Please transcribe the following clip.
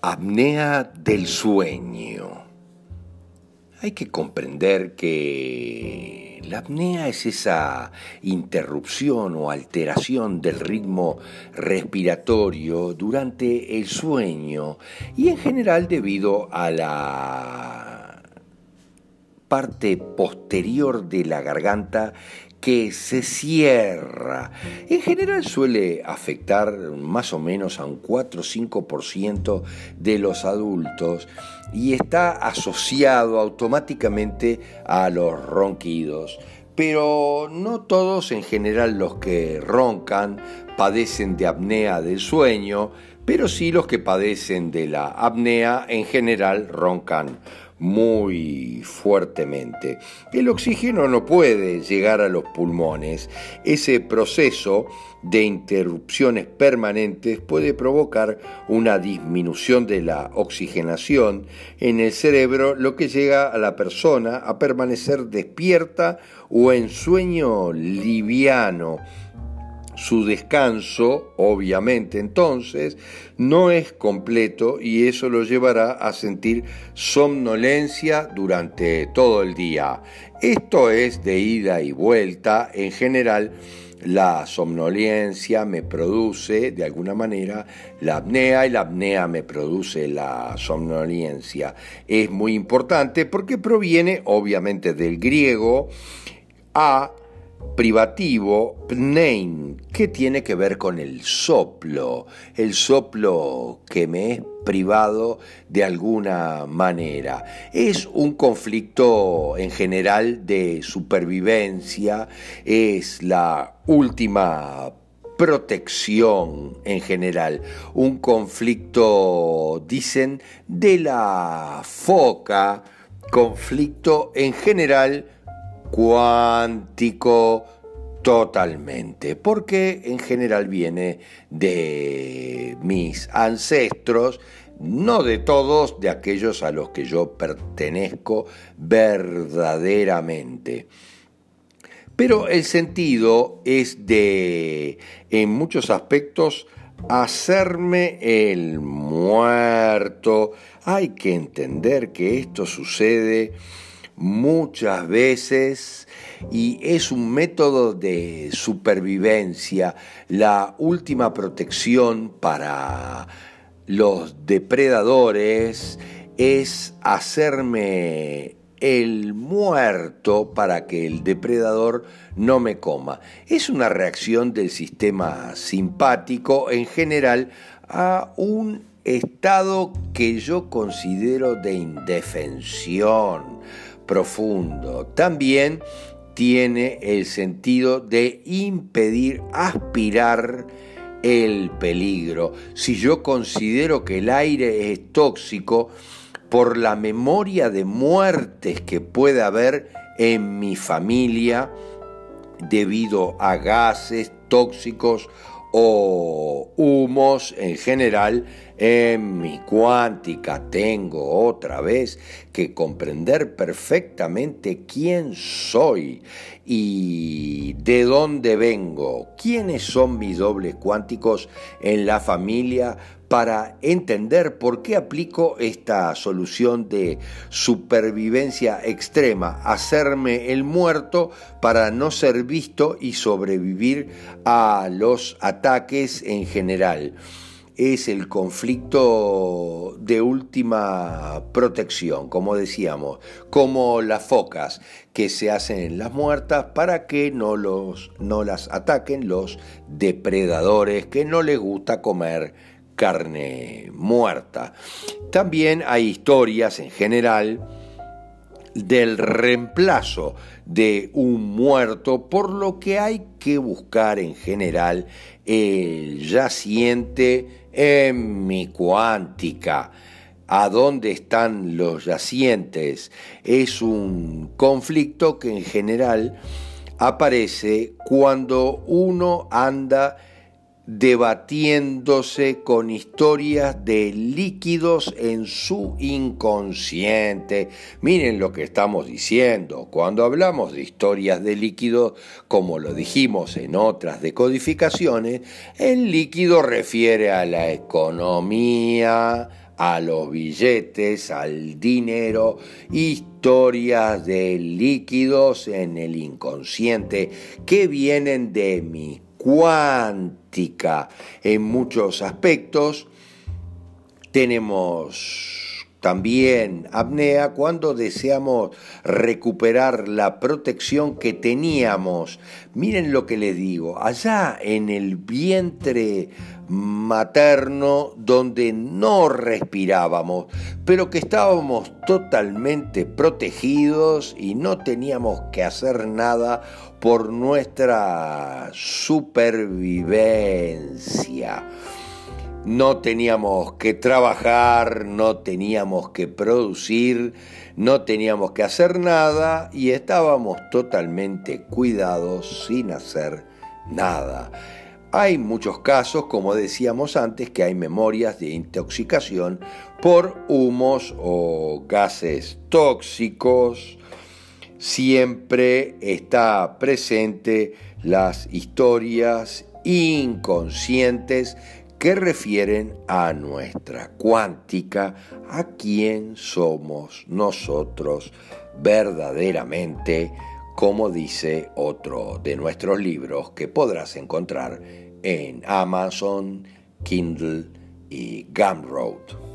Apnea del sueño. Hay que comprender que la apnea es esa interrupción o alteración del ritmo respiratorio durante el sueño y en general debido a la parte posterior de la garganta que se cierra. En general suele afectar más o menos a un 4 o 5% de los adultos y está asociado automáticamente a los ronquidos. Pero no todos en general los que roncan padecen de apnea del sueño, pero sí los que padecen de la apnea en general roncan muy fuertemente. El oxígeno no puede llegar a los pulmones. Ese proceso de interrupciones permanentes puede provocar una disminución de la oxigenación en el cerebro, lo que llega a la persona a permanecer despierta o en sueño liviano su descanso, obviamente entonces, no es completo y eso lo llevará a sentir somnolencia durante todo el día. Esto es de ida y vuelta. En general, la somnolencia me produce de alguna manera la apnea y la apnea me produce la somnolencia. Es muy importante porque proviene obviamente del griego a privativo, pnein, que tiene que ver con el soplo, el soplo que me es privado de alguna manera. Es un conflicto en general de supervivencia, es la última protección en general, un conflicto, dicen, de la foca, conflicto en general, cuántico totalmente, porque en general viene de mis ancestros, no de todos, de aquellos a los que yo pertenezco verdaderamente. Pero el sentido es de, en muchos aspectos, hacerme el muerto. Hay que entender que esto sucede muchas veces y es un método de supervivencia, la última protección para los depredadores es hacerme el muerto para que el depredador no me coma. Es una reacción del sistema simpático en general a un estado que yo considero de indefensión profundo. También tiene el sentido de impedir aspirar el peligro, si yo considero que el aire es tóxico por la memoria de muertes que puede haber en mi familia debido a gases tóxicos o humos en general, en mi cuántica tengo otra vez que comprender perfectamente quién soy y de dónde vengo, quiénes son mis dobles cuánticos en la familia para entender por qué aplico esta solución de supervivencia extrema, hacerme el muerto para no ser visto y sobrevivir a los ataques en general. Es el conflicto de última protección, como decíamos, como las focas que se hacen en las muertas para que no, los, no las ataquen los depredadores que no les gusta comer carne muerta. También hay historias en general del reemplazo de un muerto, por lo que hay que buscar en general el yaciente en mi cuántica. ¿A dónde están los yacientes? Es un conflicto que en general aparece cuando uno anda debatiéndose con historias de líquidos en su inconsciente. Miren lo que estamos diciendo. Cuando hablamos de historias de líquidos, como lo dijimos en otras decodificaciones, el líquido refiere a la economía, a los billetes, al dinero, historias de líquidos en el inconsciente que vienen de mi cuántica en muchos aspectos. Tenemos también apnea cuando deseamos recuperar la protección que teníamos. Miren lo que les digo, allá en el vientre materno donde no respirábamos, pero que estábamos totalmente protegidos y no teníamos que hacer nada por nuestra supervivencia. No teníamos que trabajar, no teníamos que producir, no teníamos que hacer nada y estábamos totalmente cuidados sin hacer nada. Hay muchos casos, como decíamos antes, que hay memorias de intoxicación por humos o gases tóxicos. Siempre está presente las historias inconscientes que refieren a nuestra cuántica, a quién somos nosotros verdaderamente, como dice otro de nuestros libros que podrás encontrar en Amazon, Kindle y Gumroad.